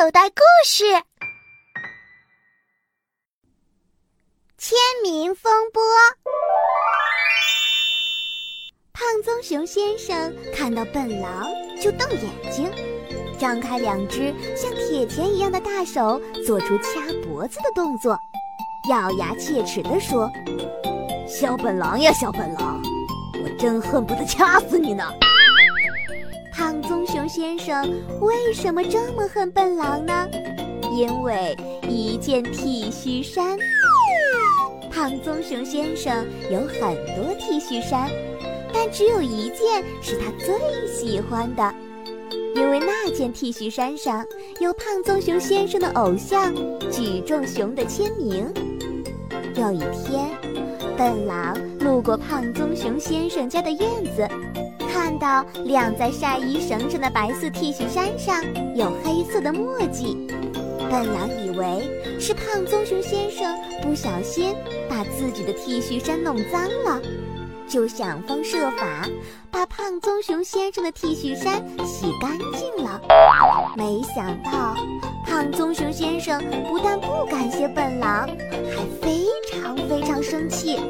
口袋故事：签名风波。胖棕熊先生看到笨狼就瞪眼睛，张开两只像铁钳一样的大手，做出掐脖子的动作，咬牙切齿地说：“小笨狼呀，小笨狼，我真恨不得掐死你呢！”先生为什么这么恨笨狼呢？因为一件 T 恤衫。胖棕熊先生有很多 T 恤衫，但只有一件是他最喜欢的，因为那件 T 恤衫上有胖棕熊先生的偶像举重熊的签名。有一天，笨狼路过胖棕熊先生家的院子。到晾在晒衣绳上的白色 T 恤衫上有黑色的墨迹，笨狼以为是胖棕熊先生不小心把自己的 T 恤衫弄脏了，就想方设法把胖棕熊先生的 T 恤衫洗干净了。没想到，胖棕熊先生不但不感谢笨狼，还非常非常生气。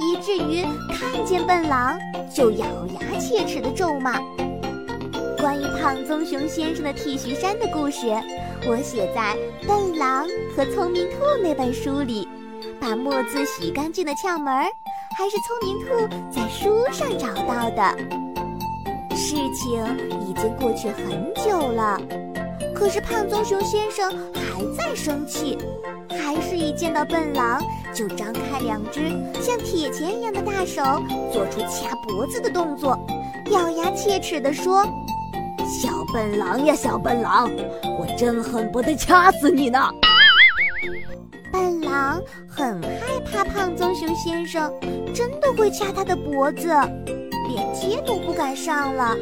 以至于看见笨狼就咬牙切齿的咒骂。关于胖棕熊先生的 T 恤衫的故事，我写在《笨狼和聪明兔》那本书里。把墨渍洗干净的窍门儿，还是聪明兔在书上找到的。事情已经过去很久了，可是胖棕熊先生还在生气。还是一见到笨狼就张开两只像铁钳一样的大手，做出掐脖子的动作，咬牙切齿地说：“小笨狼呀，小笨狼，我真恨不得掐死你呢！”笨狼很害怕胖棕熊先生真的会掐他的脖子，连街都不敢上了。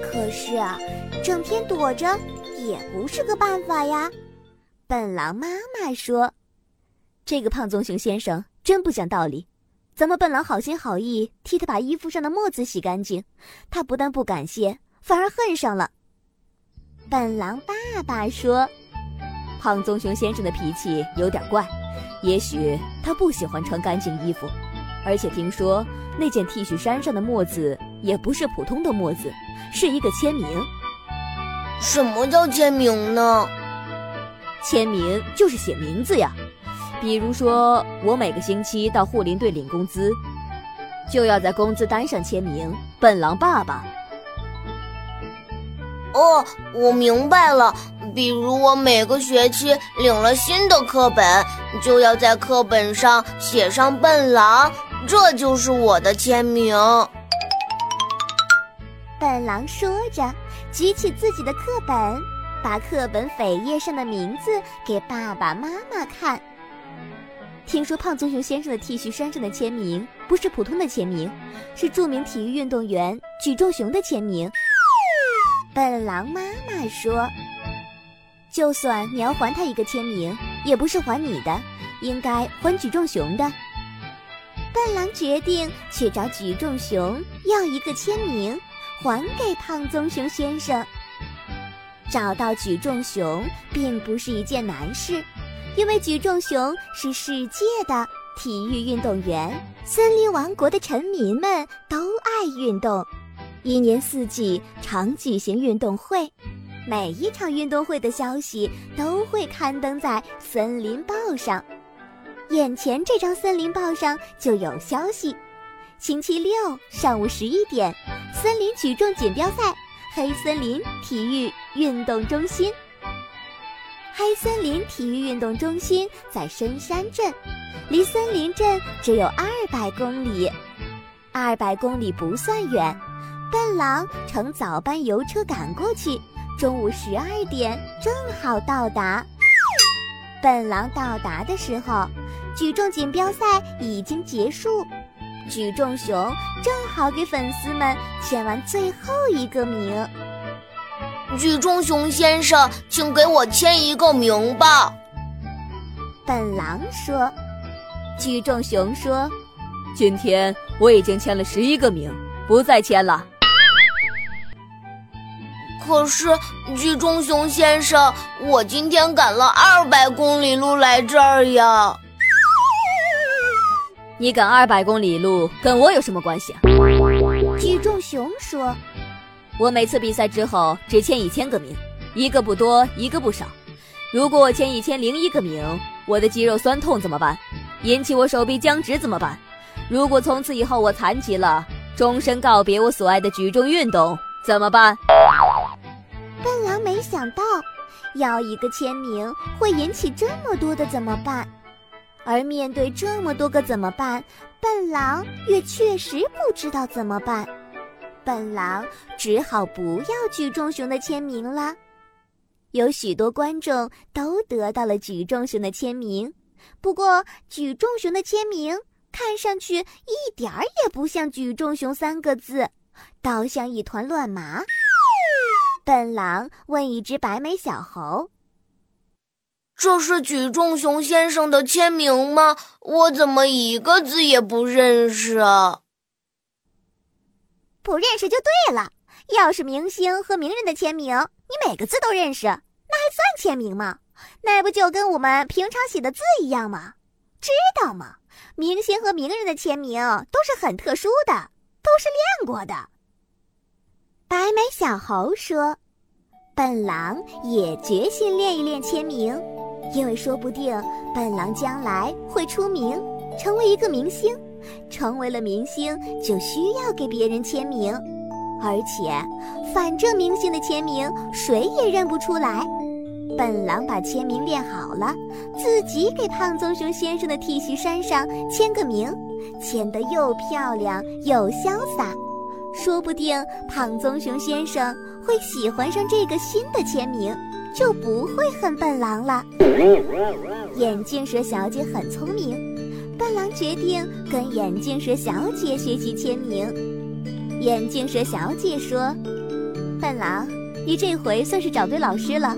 可是啊，整天躲着也不是个办法呀。笨狼妈妈说：“这个胖棕熊先生真不讲道理，咱们笨狼好心好意替他把衣服上的墨渍洗干净，他不但不感谢，反而恨上了。”笨狼爸爸说：“胖棕熊先生的脾气有点怪，也许他不喜欢穿干净衣服，而且听说那件 T 恤衫上的墨字也不是普通的墨字，是一个签名。什么叫签名呢？”签名就是写名字呀，比如说我每个星期到护林队领工资，就要在工资单上签名“笨狼爸爸”。哦，我明白了。比如我每个学期领了新的课本，就要在课本上写上“笨狼”，这就是我的签名。笨狼说着，举起自己的课本。把课本扉页上的名字给爸爸妈妈看。听说胖棕熊先生的 T 恤衫上的签名不是普通的签名，是著名体育运动员举重熊的签名。笨狼妈妈说：“就算你要还他一个签名，也不是还你的，应该还举重熊的。”笨狼决定去找举重熊要一个签名，还给胖棕熊先生。找到举重熊并不是一件难事，因为举重熊是世界的体育运动员。森林王国的臣民们都爱运动，一年四季常举行运动会，每一场运动会的消息都会刊登在森林报上。眼前这张森林报上就有消息：星期六上午十一点，森林举重锦标赛。黑森林体育运动中心。黑森林体育运动中心在深山镇，离森林镇只有二百公里。二百公里不算远，笨狼乘早班油车赶过去，中午十二点正好到达。笨狼到达的时候，举重锦标赛已经结束。举重熊正好给粉丝们签完最后一个名。举重熊先生，请给我签一个名吧。笨狼说。举重熊说：“今天我已经签了十一个名，不再签了。”可是，举重熊先生，我今天赶了二百公里路来这儿呀。你赶二百公里路跟我有什么关系啊？举重熊说：“我每次比赛之后只签一千个名，一个不多，一个不少。如果我签一千零一个名，我的肌肉酸痛怎么办？引起我手臂僵直怎么办？如果从此以后我残疾了，终身告别我所爱的举重运动怎么办？”笨狼没想到，要一个签名会引起这么多的怎么办？而面对这么多个怎么办，笨狼也确实不知道怎么办。笨狼只好不要举重熊的签名了。有许多观众都得到了举重熊的签名，不过举重熊的签名看上去一点儿也不像“举重熊”三个字，倒像一团乱麻。笨狼问一只白眉小猴。这是举重熊先生的签名吗？我怎么一个字也不认识啊？不认识就对了。要是明星和名人的签名，你每个字都认识，那还算签名吗？那不就跟我们平常写的字一样吗？知道吗？明星和名人的签名都是很特殊的，都是练过的。白眉小猴说：“笨狼也决心练一练签名。”因为说不定笨狼将来会出名，成为一个明星，成为了明星就需要给别人签名，而且反正明星的签名谁也认不出来。笨狼把签名练好了，自己给胖棕熊先生的 T 恤衫上签个名，签得又漂亮又潇洒，说不定胖棕熊先生会喜欢上这个新的签名。就不会恨笨狼了。眼镜蛇小姐很聪明，笨狼决定跟眼镜蛇小姐学习签名。眼镜蛇小姐说：“笨狼，你这回算是找对老师了。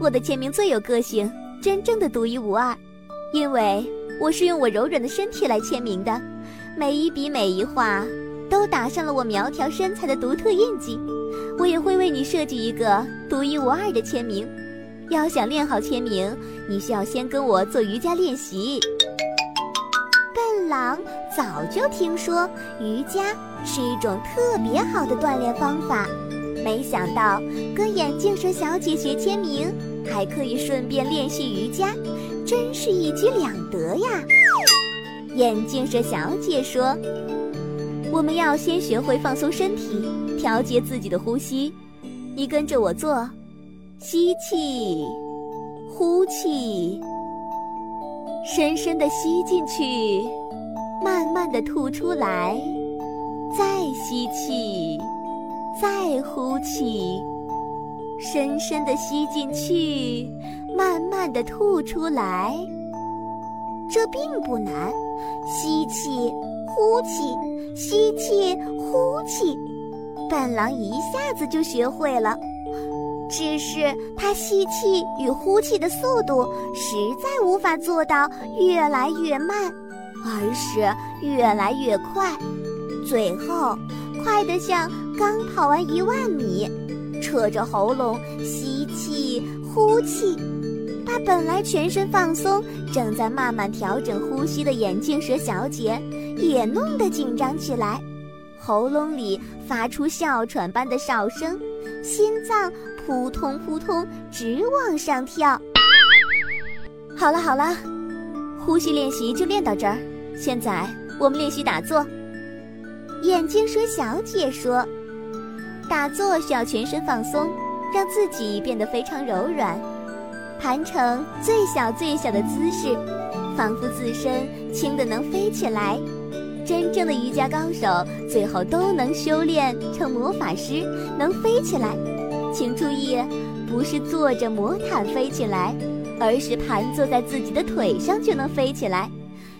我的签名最有个性，真正的独一无二，因为我是用我柔软的身体来签名的，每一笔每一画都打上了我苗条身材的独特印记。”我也会为你设计一个独一无二的签名。要想练好签名，你需要先跟我做瑜伽练习。笨狼早就听说瑜伽是一种特别好的锻炼方法，没想到跟眼镜蛇小姐学签名，还可以顺便练习瑜伽，真是一举两得呀！眼镜蛇小姐说：“我们要先学会放松身体。”调节自己的呼吸，你跟着我做，吸气，呼气，深深的吸进去，慢慢的吐出来，再吸气，再呼气，深深的吸进去，慢慢的吐出来。这并不难，吸气，呼气，吸气，呼气。笨狼一下子就学会了，只是他吸气与呼气的速度实在无法做到越来越慢，而是越来越快，最后快得像刚跑完一万米，扯着喉咙吸气呼气，把本来全身放松、正在慢慢调整呼吸的眼镜蛇小姐也弄得紧张起来。喉咙里发出哮喘般的哨声，心脏扑通扑通直往上跳。好了好了，呼吸练习就练到这儿。现在我们练习打坐。眼镜蛇小姐说：“打坐需要全身放松，让自己变得非常柔软，盘成最小最小的姿势，仿佛自身轻的能飞起来。”真正的瑜伽高手最后都能修炼成魔法师，能飞起来。请注意，不是坐着魔毯飞起来，而是盘坐在自己的腿上就能飞起来。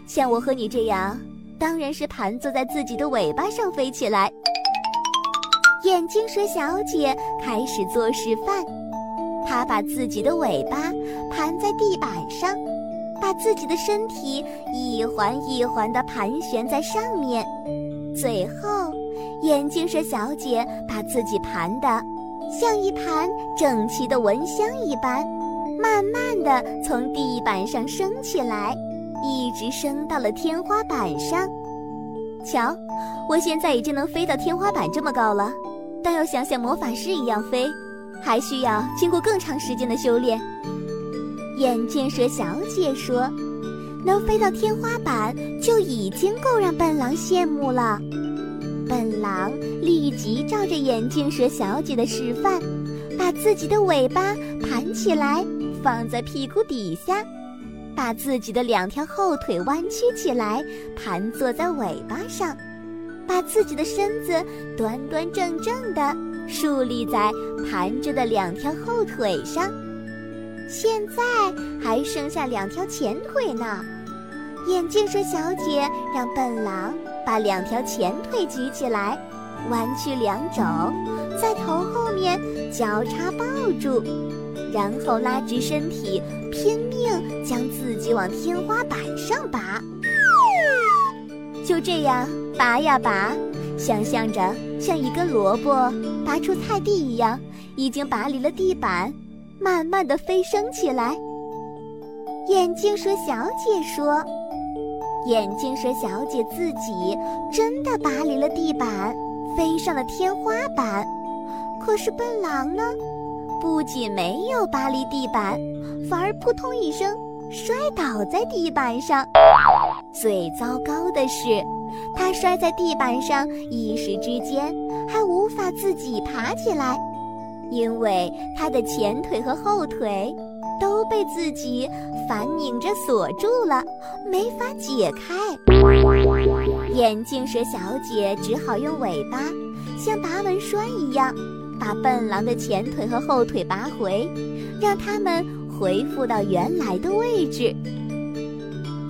像我和你这样，当然是盘坐在自己的尾巴上飞起来。眼镜蛇小姐开始做示范，她把自己的尾巴盘在地板上。把自己的身体一环一环地盘旋在上面，最后，眼镜蛇小姐把自己盘得像一盘整齐的蚊香一般，慢慢地从地板上升起来，一直升到了天花板上。瞧，我现在已经能飞到天花板这么高了，但要想像魔法师一样飞，还需要经过更长时间的修炼。眼镜蛇小姐说：“能飞到天花板就已经够让笨狼羡慕了。”笨狼立即照着眼镜蛇小姐的示范，把自己的尾巴盘起来，放在屁股底下，把自己的两条后腿弯曲起来，盘坐在尾巴上，把自己的身子端端正正地竖立在盘着的两条后腿上。现在还剩下两条前腿呢。眼镜蛇小姐让笨狼把两条前腿举起来，弯曲两肘，在头后面交叉抱住，然后拉直身体，拼命将自己往天花板上拔。就这样拔呀拔，想象着像一根萝卜拔出菜地一样，已经拔离了地板。慢慢的飞升起来。眼镜蛇小姐说：“眼镜蛇小姐自己真的拔离了地板，飞上了天花板。可是笨狼呢，不仅没有拔离地板，反而扑通一声摔倒在地板上。最糟糕的是，他摔在地板上，一时之间还无法自己爬起来。”因为他的前腿和后腿都被自己反拧着锁住了，没法解开。眼镜蛇小姐只好用尾巴像拔门栓一样，把笨狼的前腿和后腿拔回，让它们恢复到原来的位置。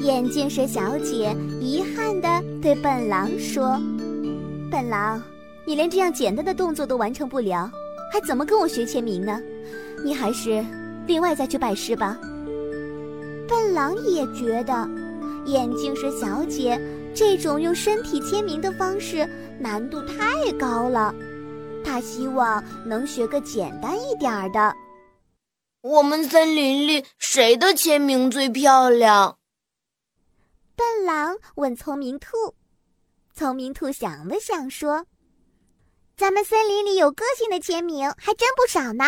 眼镜蛇小姐遗憾地对笨狼说：“笨狼，你连这样简单的动作都完成不了。”还怎么跟我学签名呢？你还是另外再去拜师吧。笨狼也觉得，眼镜蛇小姐这种用身体签名的方式难度太高了，他希望能学个简单一点儿的。我们森林里谁的签名最漂亮？笨狼问聪明兔。聪明兔想了想说。咱们森林里有个性的签名还真不少呢，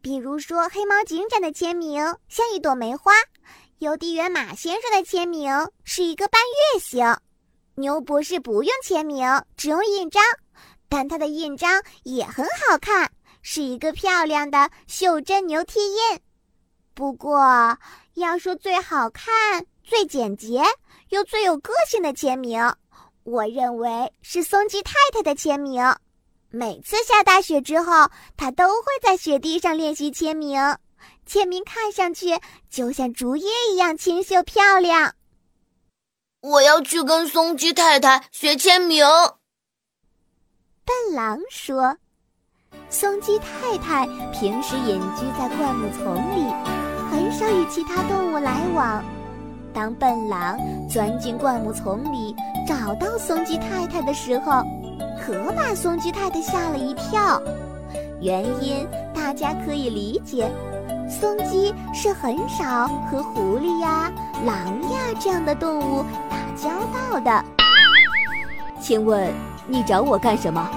比如说黑猫警长的签名像一朵梅花，邮递员马先生的签名是一个半月形，牛博士不用签名，只用印章，但他的印章也很好看，是一个漂亮的袖珍牛蹄印。不过，要说最好看、最简洁又最有个性的签名，我认为是松鸡太太的签名。每次下大雪之后，他都会在雪地上练习签名。签名看上去就像竹叶一样清秀漂亮。我要去跟松鸡太太学签名。笨狼说：“松鸡太太平时隐居在灌木丛里，很少与其他动物来往。当笨狼钻进灌木丛里，找到松鸡太太的时候。”可把松鸡太太吓了一跳，原因大家可以理解，松鸡是很少和狐狸呀、狼呀这样的动物打交道的。请问你找我干什么？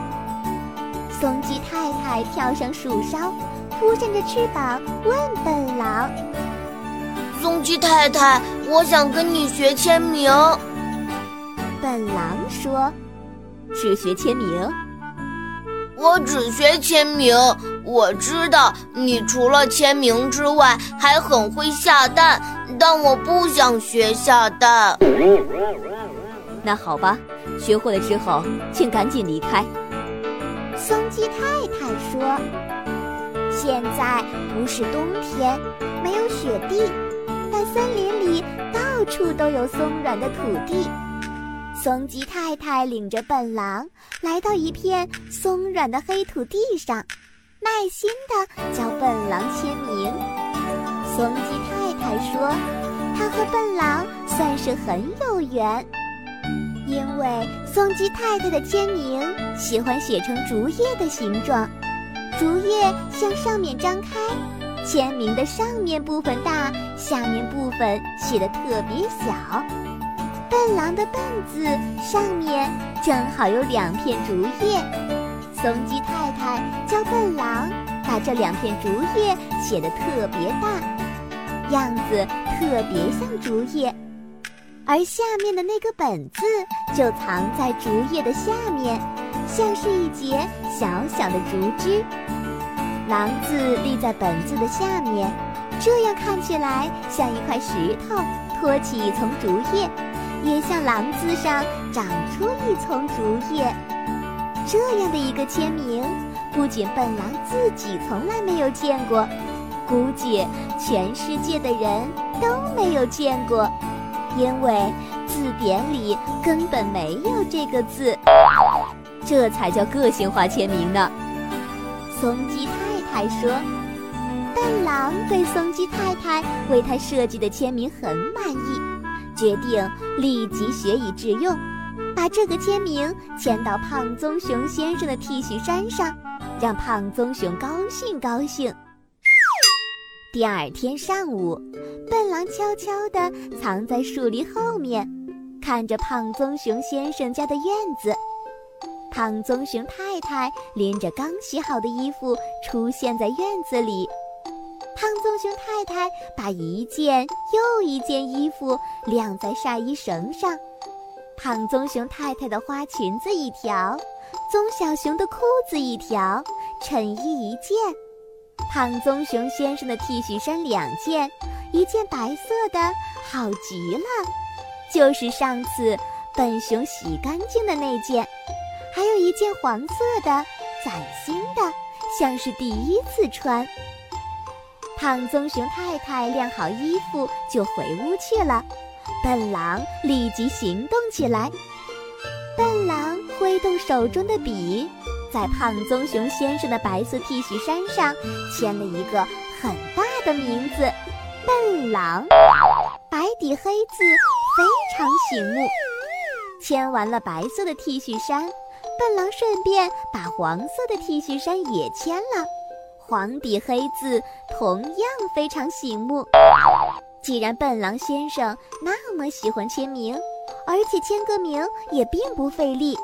松鸡太太跳上树梢，扑扇着翅膀问笨狼：“松鸡太太，我想跟你学签名。”笨狼说。只学签名，我只学签名。我知道你除了签名之外还很会下蛋，但我不想学下蛋。那好吧，学会了之后，请赶紧离开。松鸡太太说：“现在不是冬天，没有雪地，但森林里到处都有松软的土地。”松鸡太太领着笨狼来到一片松软的黑土地上，耐心地教笨狼签名。松鸡太太说：“她和笨狼算是很有缘，因为松鸡太太的签名喜欢写成竹叶的形状，竹叶向上面张开，签名的上面部分大，下面部分写的特别小。笨狼的“笨”字上面正好有两片竹叶，松鸡太太叫笨狼把这两片竹叶写得特别大，样子特别像竹叶。而下面的那个“本”字就藏在竹叶的下面，像是一节小小的竹枝。狼字立在“本”字的下面，这样看起来像一块石头托起一丛竹叶，也像狼字上长出一丛竹叶。这样的一个签名，不仅笨狼自己从来没有见过，估计全世界的人都没有见过。因为字典里根本没有这个字，这才叫个性化签名呢。松鸡太太说：“笨狼对松鸡太太为他设计的签名很满意，决定立即学以致用，把这个签名签到胖棕熊先生的 T 恤衫上，让胖棕熊高兴高兴。”第二天上午，笨狼悄悄地藏在树林后面，看着胖棕熊先生家的院子。胖棕熊太太拎着刚洗好的衣服出现在院子里。胖棕熊太太把一件又一件衣服晾在晒衣绳上。胖棕熊太太的花裙子一条，棕小熊的裤子一条，衬衣一件。胖棕熊先生的 T 恤衫两件，一件白色的，好极了，就是上次笨熊洗干净的那件；还有一件黄色的，崭新的，像是第一次穿。胖棕熊太太晾好衣服就回屋去了，笨狼立即行动起来。笨狼挥动手中的笔。在胖棕熊先生的白色 T 恤衫上签了一个很大的名字“笨狼”，白底黑字，非常醒目。签完了白色的 T 恤衫，笨狼顺便把黄色的 T 恤衫也签了，黄底黑字，同样非常醒目。既然笨狼先生那么喜欢签名，而且签个名也并不费力。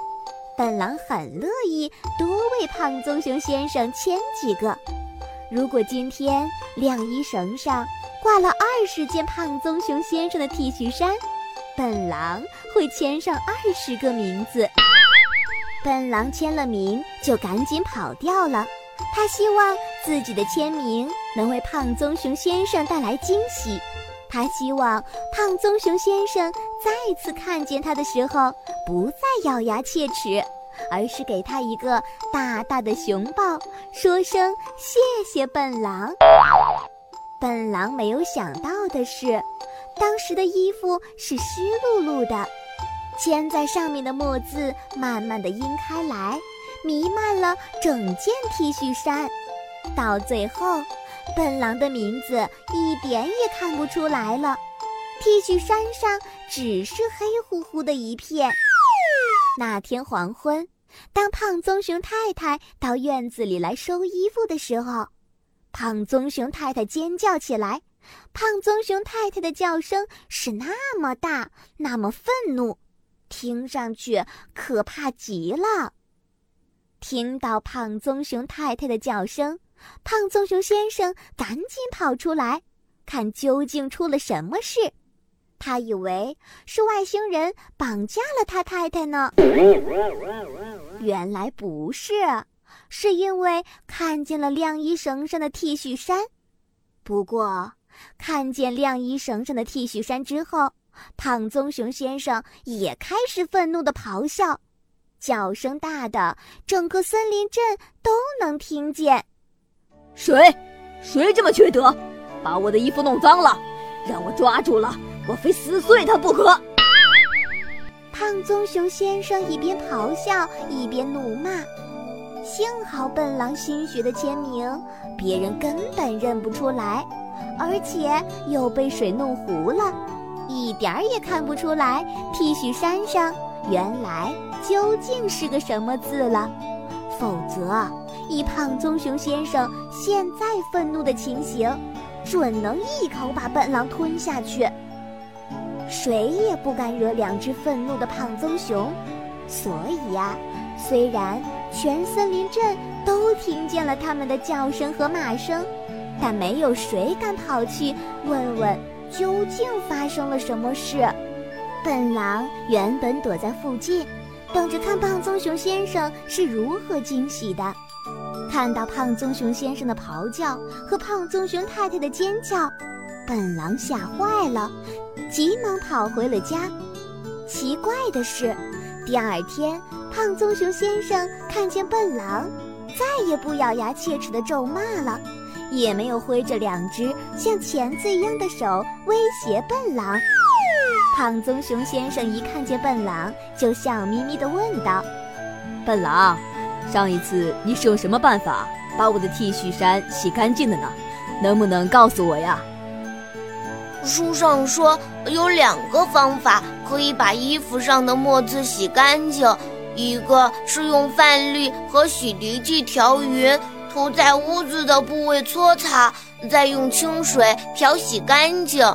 笨狼很乐意多为胖棕熊先生签几个。如果今天晾衣绳上挂了二十件胖棕熊先生的 T 恤衫，笨狼会签上二十个名字。笨狼签了名就赶紧跑掉了，他希望自己的签名能为胖棕熊先生带来惊喜。他希望胖棕熊先生再次看见他的时候，不再咬牙切齿，而是给他一个大大的熊抱，说声谢谢笨狼。笨狼没有想到的是，当时的衣服是湿漉漉的，签在上面的墨字慢慢的晕开来，弥漫了整件 T 恤衫，到最后。笨狼的名字一点也看不出来了，T 恤衫上只是黑乎乎的一片。那天黄昏，当胖棕熊太太到院子里来收衣服的时候，胖棕熊太太尖叫起来。胖棕熊太太的叫声是那么大，那么愤怒，听上去可怕极了。听到胖棕熊太太的叫声。胖棕熊先生赶紧跑出来，看究竟出了什么事。他以为是外星人绑架了他太太呢。原来不是，是因为看见了晾衣绳上的 T 恤衫。不过，看见晾衣绳上的 T 恤衫之后，胖棕熊先生也开始愤怒地咆哮，叫声大的整个森林镇都能听见。谁？谁这么缺德，把我的衣服弄脏了？让我抓住了，我非撕碎他不可！胖棕熊先生一边咆哮一边怒骂。幸好笨狼新学的签名，别人根本认不出来，而且又被水弄糊了，一点儿也看不出来 T 恤衫上原来究竟是个什么字了。否则。以胖棕熊先生现在愤怒的情形，准能一口把笨狼吞下去。谁也不敢惹两只愤怒的胖棕熊，所以呀，虽然全森林镇都听见了他们的叫声和骂声，但没有谁敢跑去问问究竟发生了什么事。笨狼原本躲在附近，等着看胖棕熊先生是如何惊喜的。看到胖棕熊先生的咆哮和胖棕熊太太的尖叫，笨狼吓坏了。急忙跑回了家。奇怪的是，第二天，胖棕熊先生看见笨狼，再也不咬牙切齿地咒骂了，也没有挥着两只像钳子一样的手威胁笨狼。胖棕熊先生一看见笨狼，就笑眯眯地问道：“笨狼，上一次你是用什么办法把我的 T 恤衫洗干净的呢？能不能告诉我呀？”书上说有两个方法可以把衣服上的墨渍洗干净，一个是用饭粒和洗涤剂调匀，涂在污渍的部位搓擦，再用清水漂洗干净；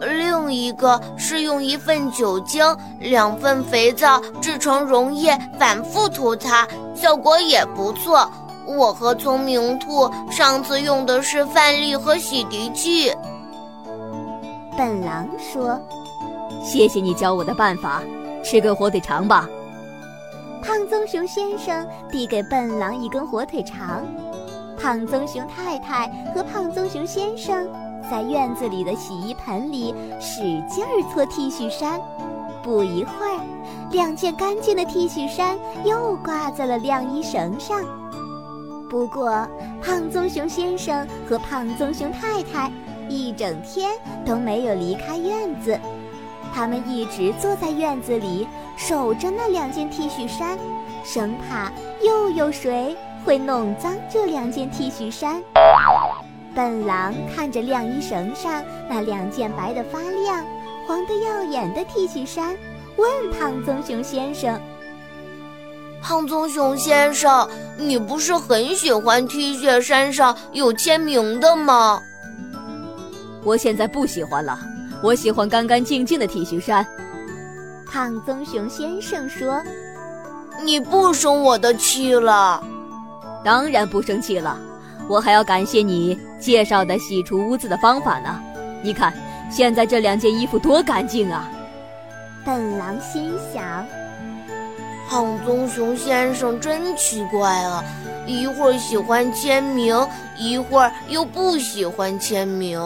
另一个是用一份酒精、两份肥皂制成溶液，反复涂擦，效果也不错。我和聪明兔上次用的是饭粒和洗涤剂。笨狼说：“谢谢你教我的办法，吃根火腿肠吧。”胖棕熊先生递给笨狼一根火腿肠，胖棕熊太太和胖棕熊先生在院子里的洗衣盆里使劲儿搓 T 恤衫。不一会儿，两件干净的 T 恤衫又挂在了晾衣绳上。不过，胖棕熊先生和胖棕熊太太。一整天都没有离开院子，他们一直坐在院子里守着那两件 T 恤衫，生怕又有谁会弄脏这两件 T 恤衫。笨狼看着晾衣绳上那两件白得发亮、黄得耀眼的 T 恤衫，问胖棕熊先生：“胖棕熊先生，你不是很喜欢 T 恤衫上有签名的吗？”我现在不喜欢了，我喜欢干干净净的 T 恤衫。胖棕熊先生说：“你不生我的气了？”“当然不生气了，我还要感谢你介绍的洗除污渍的方法呢。你看，现在这两件衣服多干净啊！”笨狼心想：“胖棕熊先生真奇怪啊，一会儿喜欢签名，一会儿又不喜欢签名。”